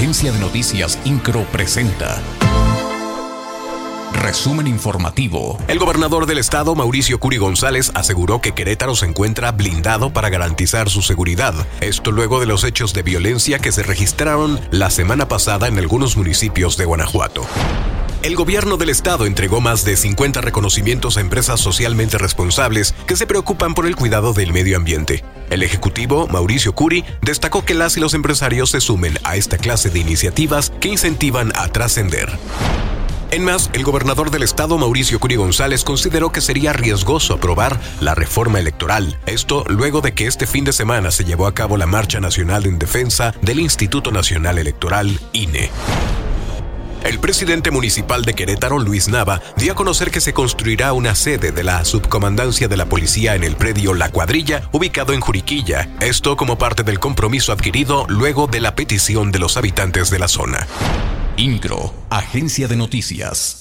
Agencia de Noticias Incro presenta. Resumen informativo. El gobernador del estado, Mauricio Curi González, aseguró que Querétaro se encuentra blindado para garantizar su seguridad. Esto luego de los hechos de violencia que se registraron la semana pasada en algunos municipios de Guanajuato. El gobierno del estado entregó más de 50 reconocimientos a empresas socialmente responsables que se preocupan por el cuidado del medio ambiente. El ejecutivo, Mauricio Curi, destacó que las y los empresarios se sumen a esta clase de iniciativas que incentivan a trascender. En más, el gobernador del estado, Mauricio Curi González, consideró que sería riesgoso aprobar la reforma electoral. Esto luego de que este fin de semana se llevó a cabo la Marcha Nacional en Defensa del Instituto Nacional Electoral, INE. El presidente municipal de Querétaro, Luis Nava, dio a conocer que se construirá una sede de la subcomandancia de la policía en el predio La Cuadrilla, ubicado en Juriquilla. Esto como parte del compromiso adquirido luego de la petición de los habitantes de la zona. INCRO, Agencia de Noticias.